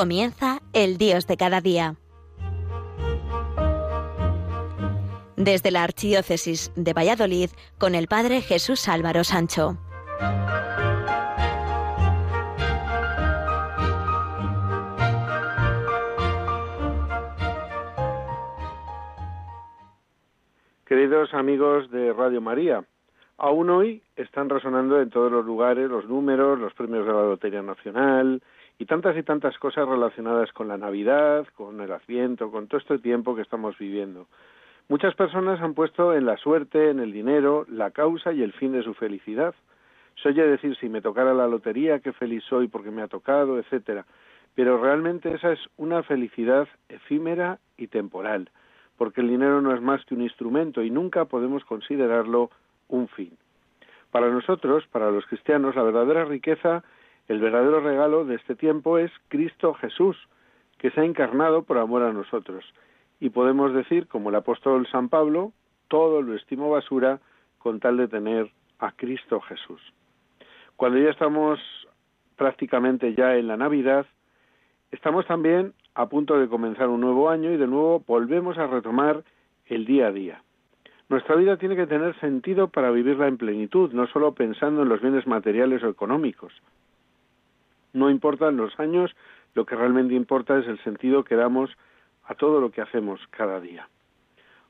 Comienza el Dios de cada día. Desde la Archidiócesis de Valladolid con el Padre Jesús Álvaro Sancho. Queridos amigos de Radio María, aún hoy están resonando en todos los lugares los números, los premios de la Lotería Nacional, y tantas y tantas cosas relacionadas con la Navidad, con el Adviento, con todo este tiempo que estamos viviendo. Muchas personas han puesto en la suerte, en el dinero, la causa y el fin de su felicidad. Se oye decir si me tocara la lotería, qué feliz soy porque me ha tocado, etcétera. Pero realmente esa es una felicidad efímera y temporal, porque el dinero no es más que un instrumento y nunca podemos considerarlo un fin. Para nosotros, para los cristianos, la verdadera riqueza el verdadero regalo de este tiempo es Cristo Jesús, que se ha encarnado por amor a nosotros. Y podemos decir, como el apóstol San Pablo, todo lo estimo basura con tal de tener a Cristo Jesús. Cuando ya estamos prácticamente ya en la Navidad, estamos también a punto de comenzar un nuevo año y de nuevo volvemos a retomar el día a día. Nuestra vida tiene que tener sentido para vivirla en plenitud, no solo pensando en los bienes materiales o económicos. No importan los años, lo que realmente importa es el sentido que damos a todo lo que hacemos cada día.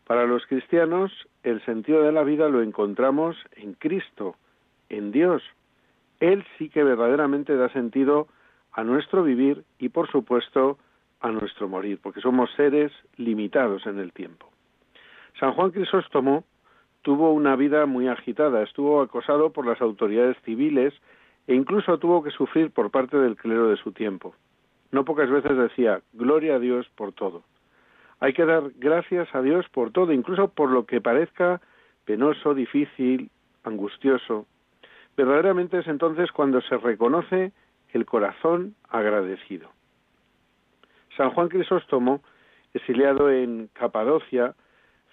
Para los cristianos, el sentido de la vida lo encontramos en Cristo, en Dios. Él sí que verdaderamente da sentido a nuestro vivir y, por supuesto, a nuestro morir, porque somos seres limitados en el tiempo. San Juan Crisóstomo tuvo una vida muy agitada, estuvo acosado por las autoridades civiles e incluso tuvo que sufrir por parte del clero de su tiempo. No pocas veces decía, Gloria a Dios por todo. Hay que dar gracias a Dios por todo, incluso por lo que parezca penoso, difícil, angustioso. Verdaderamente es entonces cuando se reconoce el corazón agradecido. San Juan Crisóstomo, exiliado en Capadocia,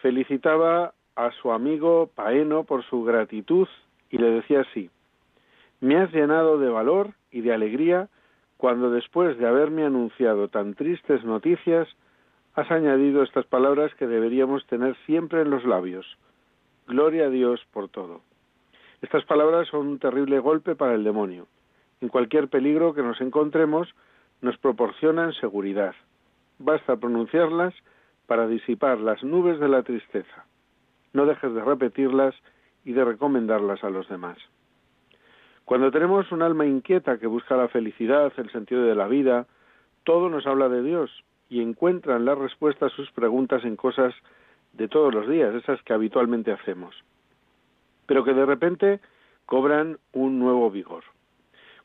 felicitaba a su amigo Paeno por su gratitud y le decía así, me has llenado de valor y de alegría cuando después de haberme anunciado tan tristes noticias, has añadido estas palabras que deberíamos tener siempre en los labios. Gloria a Dios por todo. Estas palabras son un terrible golpe para el demonio. En cualquier peligro que nos encontremos, nos proporcionan seguridad. Basta pronunciarlas para disipar las nubes de la tristeza. No dejes de repetirlas y de recomendarlas a los demás. Cuando tenemos un alma inquieta que busca la felicidad, el sentido de la vida, todo nos habla de Dios y encuentran la respuesta a sus preguntas en cosas de todos los días, esas que habitualmente hacemos, pero que de repente cobran un nuevo vigor.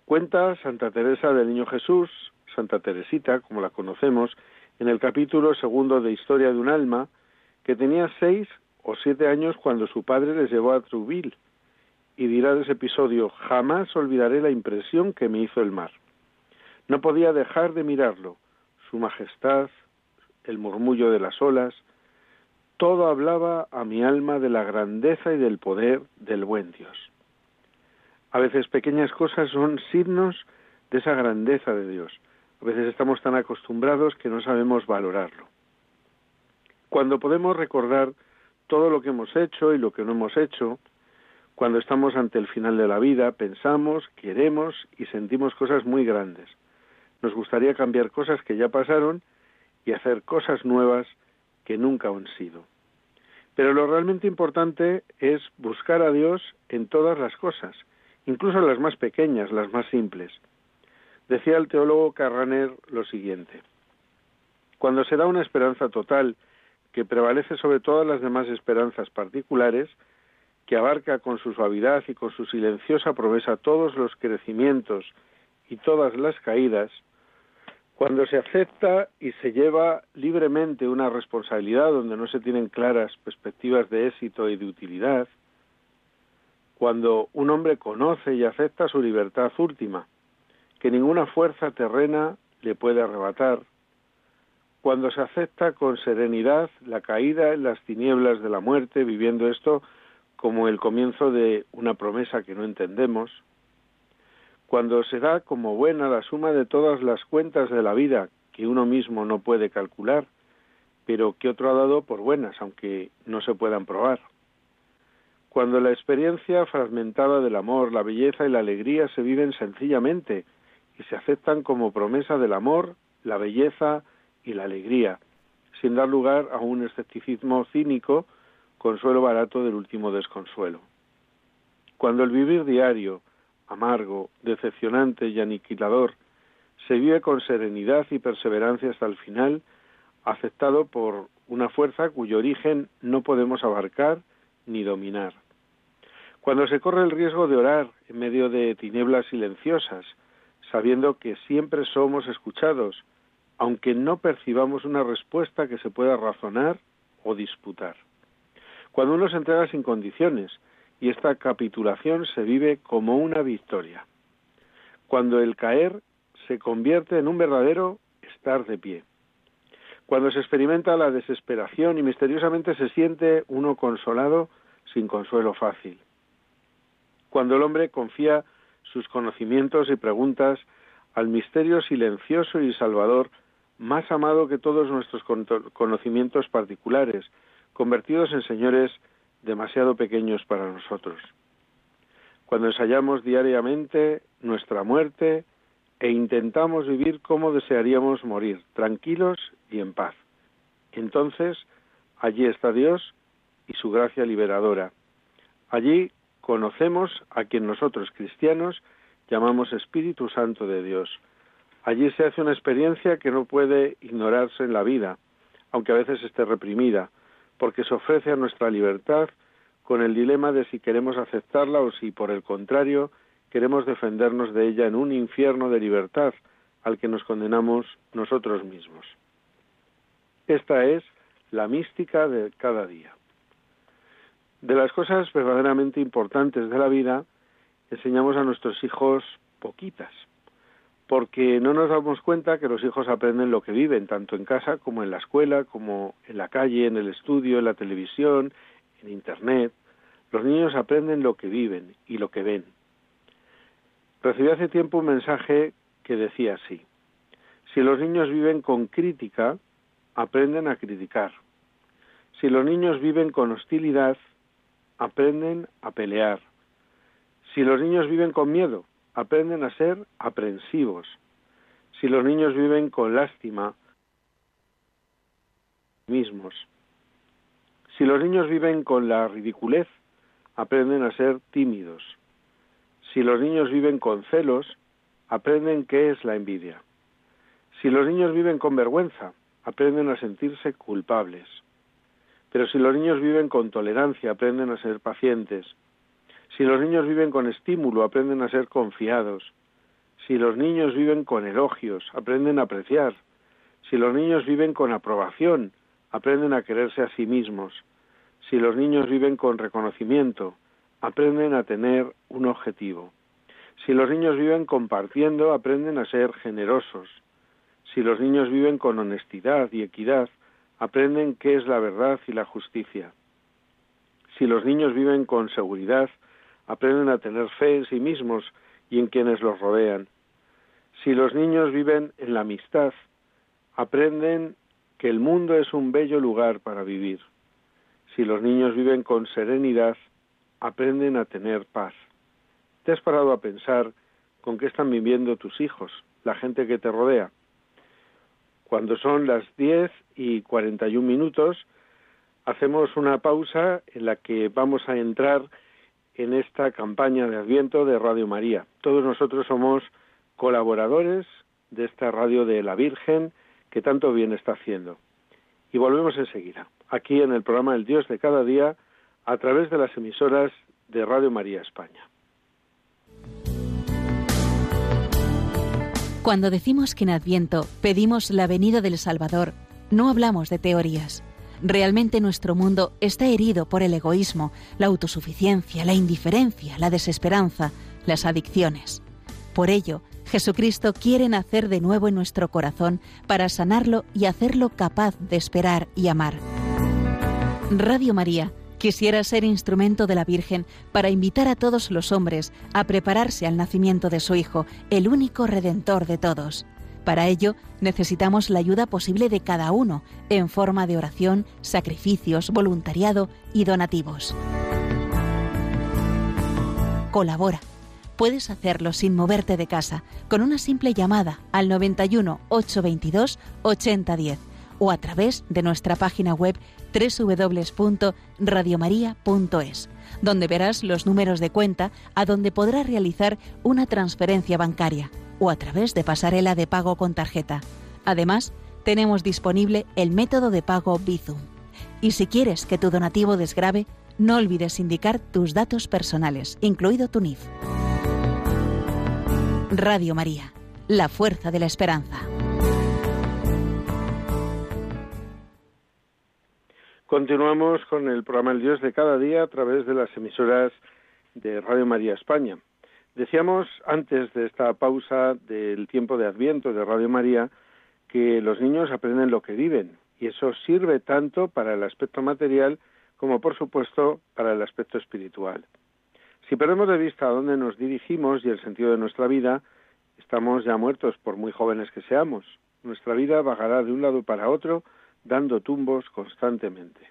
Cuenta Santa Teresa del Niño Jesús, Santa Teresita, como la conocemos, en el capítulo segundo de Historia de un alma, que tenía seis o siete años cuando su padre les llevó a Trouville, y dirá de ese episodio, jamás olvidaré la impresión que me hizo el mar. No podía dejar de mirarlo, su majestad, el murmullo de las olas, todo hablaba a mi alma de la grandeza y del poder del buen Dios. A veces pequeñas cosas son signos de esa grandeza de Dios. A veces estamos tan acostumbrados que no sabemos valorarlo. Cuando podemos recordar todo lo que hemos hecho y lo que no hemos hecho, cuando estamos ante el final de la vida, pensamos, queremos y sentimos cosas muy grandes. Nos gustaría cambiar cosas que ya pasaron y hacer cosas nuevas que nunca han sido. Pero lo realmente importante es buscar a Dios en todas las cosas, incluso las más pequeñas, las más simples. Decía el teólogo Carraner lo siguiente. Cuando se da una esperanza total que prevalece sobre todas las demás esperanzas particulares, que abarca con su suavidad y con su silenciosa promesa todos los crecimientos y todas las caídas, cuando se acepta y se lleva libremente una responsabilidad donde no se tienen claras perspectivas de éxito y de utilidad, cuando un hombre conoce y acepta su libertad última, que ninguna fuerza terrena le puede arrebatar, cuando se acepta con serenidad la caída en las tinieblas de la muerte, viviendo esto como el comienzo de una promesa que no entendemos, cuando se da como buena la suma de todas las cuentas de la vida que uno mismo no puede calcular, pero que otro ha dado por buenas, aunque no se puedan probar. Cuando la experiencia fragmentada del amor, la belleza y la alegría se viven sencillamente y se aceptan como promesa del amor, la belleza y la alegría, sin dar lugar a un escepticismo cínico, consuelo barato del último desconsuelo. Cuando el vivir diario, amargo, decepcionante y aniquilador, se vive con serenidad y perseverancia hasta el final, aceptado por una fuerza cuyo origen no podemos abarcar ni dominar. Cuando se corre el riesgo de orar en medio de tinieblas silenciosas, sabiendo que siempre somos escuchados, aunque no percibamos una respuesta que se pueda razonar o disputar. Cuando uno se entrega sin condiciones y esta capitulación se vive como una victoria. Cuando el caer se convierte en un verdadero estar de pie. Cuando se experimenta la desesperación y misteriosamente se siente uno consolado sin consuelo fácil. Cuando el hombre confía sus conocimientos y preguntas al misterio silencioso y salvador más amado que todos nuestros conocimientos particulares, convertidos en señores demasiado pequeños para nosotros. Cuando ensayamos diariamente nuestra muerte e intentamos vivir como desearíamos morir, tranquilos y en paz. Entonces, allí está Dios y su gracia liberadora. Allí conocemos a quien nosotros cristianos llamamos Espíritu Santo de Dios. Allí se hace una experiencia que no puede ignorarse en la vida, aunque a veces esté reprimida, porque se ofrece a nuestra libertad con el dilema de si queremos aceptarla o si, por el contrario, queremos defendernos de ella en un infierno de libertad al que nos condenamos nosotros mismos. Esta es la mística de cada día. De las cosas verdaderamente importantes de la vida, enseñamos a nuestros hijos poquitas, porque no nos damos cuenta que los hijos aprenden lo que viven, tanto en casa como en la escuela, como en la calle, en el estudio, en la televisión, en Internet. Los niños aprenden lo que viven y lo que ven. Recibí hace tiempo un mensaje que decía así, si los niños viven con crítica, aprenden a criticar. Si los niños viven con hostilidad, aprenden a pelear. Si los niños viven con miedo, aprenden a ser aprensivos. Si los niños viven con lástima, mismos. Si los niños viven con la ridiculez, aprenden a ser tímidos. Si los niños viven con celos, aprenden qué es la envidia. Si los niños viven con vergüenza, aprenden a sentirse culpables. Pero si los niños viven con tolerancia, aprenden a ser pacientes. Si los niños viven con estímulo, aprenden a ser confiados. Si los niños viven con elogios, aprenden a apreciar. Si los niños viven con aprobación, aprenden a quererse a sí mismos. Si los niños viven con reconocimiento, aprenden a tener un objetivo. Si los niños viven compartiendo, aprenden a ser generosos. Si los niños viven con honestidad y equidad, aprenden qué es la verdad y la justicia. Si los niños viven con seguridad, aprenden a tener fe en sí mismos y en quienes los rodean. Si los niños viven en la amistad, aprenden que el mundo es un bello lugar para vivir. Si los niños viven con serenidad, aprenden a tener paz. ¿Te has parado a pensar con qué están viviendo tus hijos, la gente que te rodea? Cuando son las 10 y 41 minutos, hacemos una pausa en la que vamos a entrar en esta campaña de Adviento de Radio María. Todos nosotros somos colaboradores de esta radio de la Virgen que tanto bien está haciendo. Y volvemos enseguida, aquí en el programa El Dios de cada día, a través de las emisoras de Radio María España. Cuando decimos que en Adviento pedimos la venida del Salvador, no hablamos de teorías Realmente nuestro mundo está herido por el egoísmo, la autosuficiencia, la indiferencia, la desesperanza, las adicciones. Por ello, Jesucristo quiere nacer de nuevo en nuestro corazón para sanarlo y hacerlo capaz de esperar y amar. Radio María Quisiera ser instrumento de la Virgen para invitar a todos los hombres a prepararse al nacimiento de su Hijo, el único Redentor de todos. Para ello necesitamos la ayuda posible de cada uno en forma de oración, sacrificios, voluntariado y donativos. Colabora. Puedes hacerlo sin moverte de casa con una simple llamada al 91 822 8010 o a través de nuestra página web www.radiomaria.es, donde verás los números de cuenta a donde podrás realizar una transferencia bancaria o a través de pasarela de pago con tarjeta. Además, tenemos disponible el método de pago Bizum. Y si quieres que tu donativo desgrabe, no olvides indicar tus datos personales, incluido tu NIF. Radio María, la fuerza de la esperanza. Continuamos con el programa El Dios de cada día a través de las emisoras de Radio María España. Decíamos antes de esta pausa del tiempo de Adviento de Radio María que los niños aprenden lo que viven y eso sirve tanto para el aspecto material como por supuesto para el aspecto espiritual. Si perdemos de vista a dónde nos dirigimos y el sentido de nuestra vida, estamos ya muertos por muy jóvenes que seamos. Nuestra vida vagará de un lado para otro dando tumbos constantemente.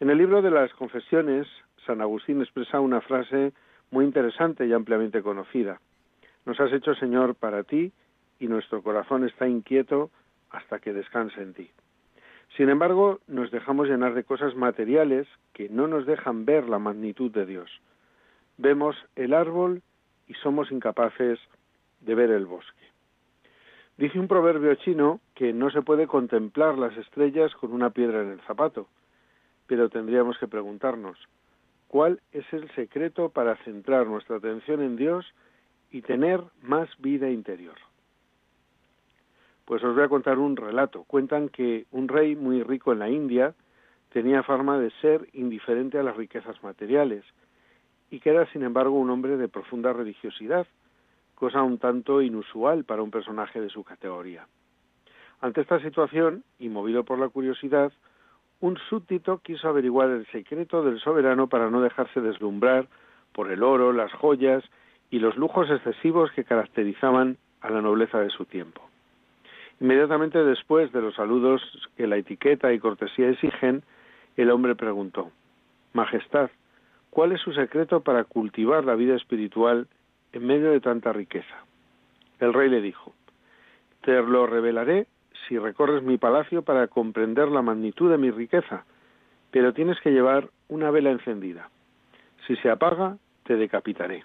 En el libro de las confesiones, San Agustín expresa una frase muy interesante y ampliamente conocida. Nos has hecho, Señor, para ti, y nuestro corazón está inquieto hasta que descanse en ti. Sin embargo, nos dejamos llenar de cosas materiales que no nos dejan ver la magnitud de Dios. Vemos el árbol y somos incapaces de ver el bosque. Dice un proverbio chino que no se puede contemplar las estrellas con una piedra en el zapato, pero tendríamos que preguntarnos, ¿cuál es el secreto para centrar nuestra atención en Dios y tener más vida interior? Pues os voy a contar un relato. Cuentan que un rey muy rico en la India tenía fama de ser indiferente a las riquezas materiales y que era, sin embargo, un hombre de profunda religiosidad cosa un tanto inusual para un personaje de su categoría. Ante esta situación, y movido por la curiosidad, un súbdito quiso averiguar el secreto del soberano para no dejarse deslumbrar por el oro, las joyas y los lujos excesivos que caracterizaban a la nobleza de su tiempo. Inmediatamente después de los saludos que la etiqueta y cortesía exigen, el hombre preguntó Majestad, ¿cuál es su secreto para cultivar la vida espiritual en medio de tanta riqueza. El rey le dijo, Te lo revelaré si recorres mi palacio para comprender la magnitud de mi riqueza, pero tienes que llevar una vela encendida. Si se apaga, te decapitaré.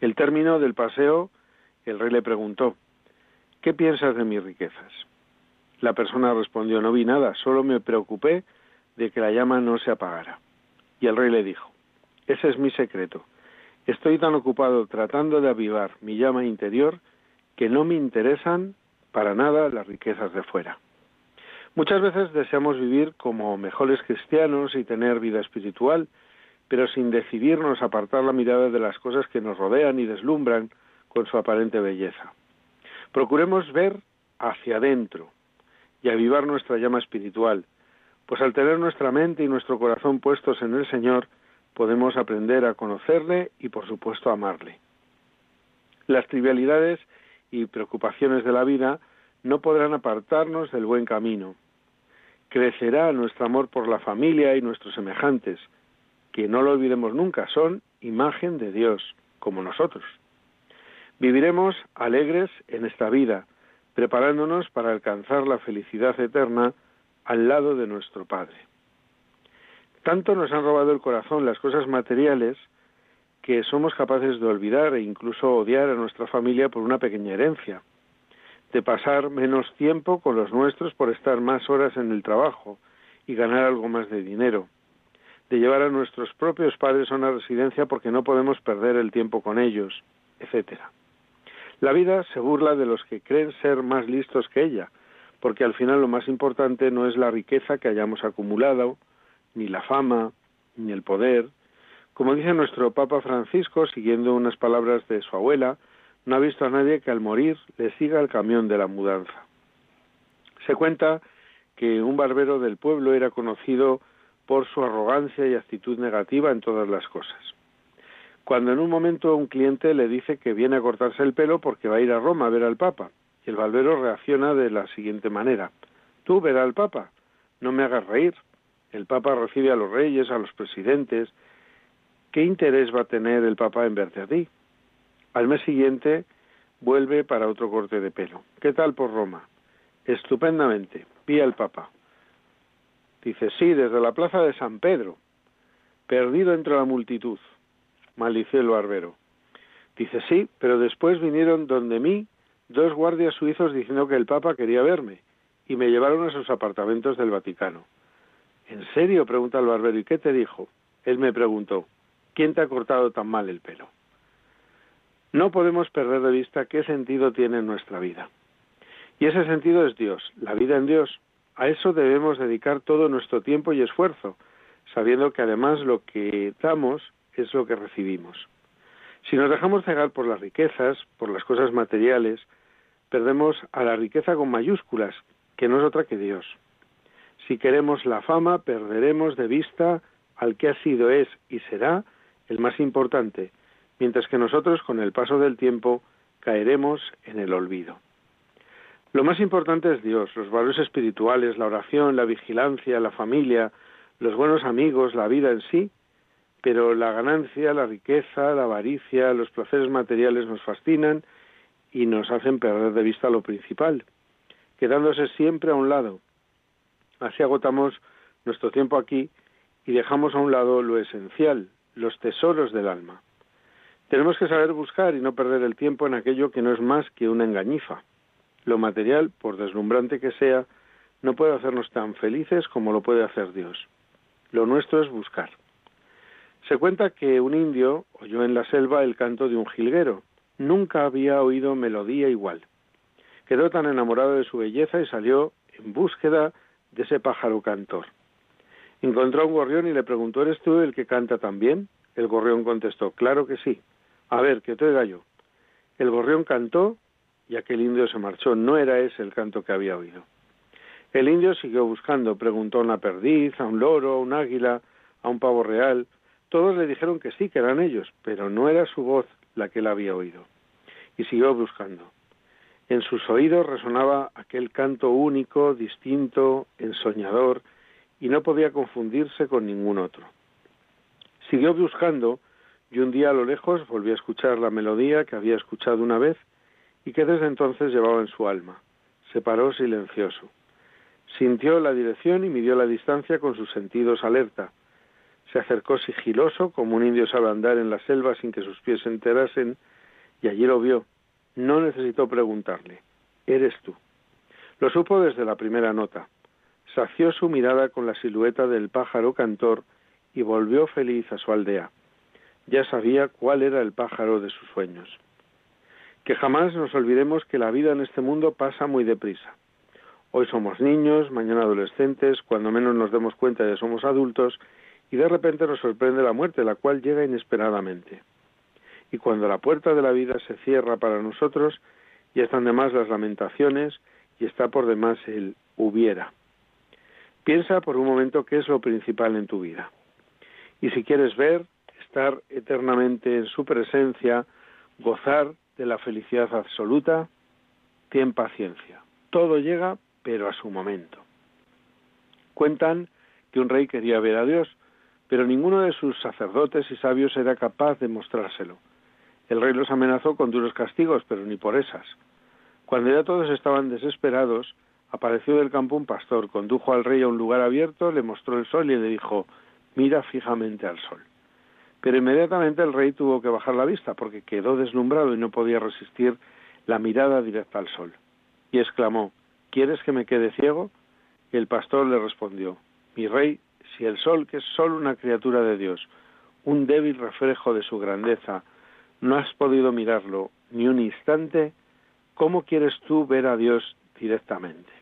El término del paseo, el rey le preguntó, ¿qué piensas de mis riquezas? La persona respondió, no vi nada, solo me preocupé de que la llama no se apagara. Y el rey le dijo, ese es mi secreto. Estoy tan ocupado tratando de avivar mi llama interior que no me interesan para nada las riquezas de fuera. Muchas veces deseamos vivir como mejores cristianos y tener vida espiritual, pero sin decidirnos apartar la mirada de las cosas que nos rodean y deslumbran con su aparente belleza. Procuremos ver hacia adentro y avivar nuestra llama espiritual, pues al tener nuestra mente y nuestro corazón puestos en el Señor, podemos aprender a conocerle y por supuesto amarle. Las trivialidades y preocupaciones de la vida no podrán apartarnos del buen camino. Crecerá nuestro amor por la familia y nuestros semejantes, que no lo olvidemos nunca, son imagen de Dios, como nosotros. Viviremos alegres en esta vida, preparándonos para alcanzar la felicidad eterna al lado de nuestro Padre. Tanto nos han robado el corazón las cosas materiales que somos capaces de olvidar e incluso odiar a nuestra familia por una pequeña herencia, de pasar menos tiempo con los nuestros por estar más horas en el trabajo y ganar algo más de dinero, de llevar a nuestros propios padres a una residencia porque no podemos perder el tiempo con ellos, etcétera. La vida se burla de los que creen ser más listos que ella, porque al final lo más importante no es la riqueza que hayamos acumulado, ni la fama, ni el poder. Como dice nuestro Papa Francisco, siguiendo unas palabras de su abuela, no ha visto a nadie que al morir le siga el camión de la mudanza. Se cuenta que un barbero del pueblo era conocido por su arrogancia y actitud negativa en todas las cosas. Cuando en un momento un cliente le dice que viene a cortarse el pelo porque va a ir a Roma a ver al Papa, y el barbero reacciona de la siguiente manera. Tú verás al Papa, no me hagas reír. El Papa recibe a los reyes, a los presidentes. ¿Qué interés va a tener el Papa en verte a ti? Al mes siguiente vuelve para otro corte de pelo. ¿Qué tal por Roma? Estupendamente. Vi al Papa. Dice, sí, desde la plaza de San Pedro, perdido entre la multitud. Maldició el barbero. Dice, sí, pero después vinieron donde mí dos guardias suizos diciendo que el Papa quería verme y me llevaron a sus apartamentos del Vaticano. ¿En serio? pregunta el barbero. ¿Y qué te dijo? Él me preguntó, ¿quién te ha cortado tan mal el pelo? No podemos perder de vista qué sentido tiene nuestra vida. Y ese sentido es Dios, la vida en Dios. A eso debemos dedicar todo nuestro tiempo y esfuerzo, sabiendo que además lo que damos es lo que recibimos. Si nos dejamos cegar por las riquezas, por las cosas materiales, perdemos a la riqueza con mayúsculas, que no es otra que Dios. Si queremos la fama, perderemos de vista al que ha sido, es y será el más importante, mientras que nosotros, con el paso del tiempo, caeremos en el olvido. Lo más importante es Dios, los valores espirituales, la oración, la vigilancia, la familia, los buenos amigos, la vida en sí, pero la ganancia, la riqueza, la avaricia, los placeres materiales nos fascinan y nos hacen perder de vista lo principal, quedándose siempre a un lado. Así agotamos nuestro tiempo aquí y dejamos a un lado lo esencial, los tesoros del alma. Tenemos que saber buscar y no perder el tiempo en aquello que no es más que una engañifa. Lo material, por deslumbrante que sea, no puede hacernos tan felices como lo puede hacer Dios. Lo nuestro es buscar. Se cuenta que un indio oyó en la selva el canto de un jilguero. Nunca había oído melodía igual. Quedó tan enamorado de su belleza y salió en búsqueda de ese pájaro cantor. Encontró a un gorrión y le preguntó, ¿eres tú el que canta también? El gorrión contestó, claro que sí. A ver, que te oiga yo. El gorrión cantó y aquel indio se marchó. No era ese el canto que había oído. El indio siguió buscando, preguntó a una perdiz, a un loro, a un águila, a un pavo real. Todos le dijeron que sí, que eran ellos, pero no era su voz la que él había oído. Y siguió buscando. En sus oídos resonaba aquel canto único, distinto, ensoñador, y no podía confundirse con ningún otro. Siguió buscando y un día a lo lejos volvió a escuchar la melodía que había escuchado una vez y que desde entonces llevaba en su alma. Se paró silencioso. Sintió la dirección y midió la distancia con sus sentidos alerta. Se acercó sigiloso, como un indio sabe andar en la selva sin que sus pies se enterasen, y allí lo vio. No necesitó preguntarle. Eres tú. Lo supo desde la primera nota. Sació su mirada con la silueta del pájaro cantor y volvió feliz a su aldea. Ya sabía cuál era el pájaro de sus sueños que jamás nos olvidemos que la vida en este mundo pasa muy deprisa. Hoy somos niños, mañana adolescentes, cuando menos nos demos cuenta ya somos adultos y de repente nos sorprende la muerte, la cual llega inesperadamente. Y cuando la puerta de la vida se cierra para nosotros, ya están de más las lamentaciones y está por demás el hubiera. Piensa por un momento qué es lo principal en tu vida. Y si quieres ver, estar eternamente en su presencia, gozar de la felicidad absoluta, ten paciencia. Todo llega, pero a su momento. Cuentan que un rey quería ver a Dios, pero ninguno de sus sacerdotes y sabios era capaz de mostrárselo. El rey los amenazó con duros castigos, pero ni por esas. Cuando ya todos estaban desesperados, apareció del campo un pastor, condujo al rey a un lugar abierto, le mostró el sol y le dijo, mira fijamente al sol. Pero inmediatamente el rey tuvo que bajar la vista porque quedó deslumbrado y no podía resistir la mirada directa al sol. Y exclamó, ¿Quieres que me quede ciego? Y el pastor le respondió, Mi rey, si el sol, que es solo una criatura de Dios, un débil reflejo de su grandeza, no has podido mirarlo ni un instante, ¿cómo quieres tú ver a Dios directamente?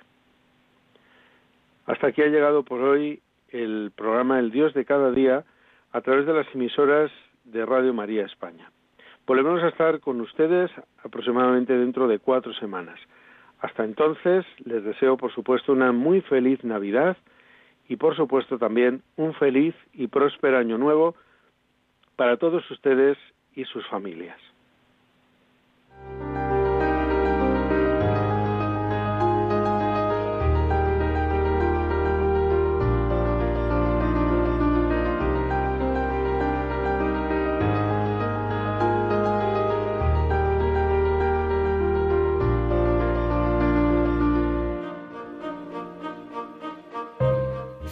Hasta aquí ha llegado por hoy el programa El Dios de cada día, a través de las emisoras de Radio María España. Volvemos a estar con ustedes aproximadamente dentro de cuatro semanas. Hasta entonces les deseo, por supuesto, una muy feliz Navidad y por supuesto también un feliz y próspero año nuevo para todos ustedes y sus familias.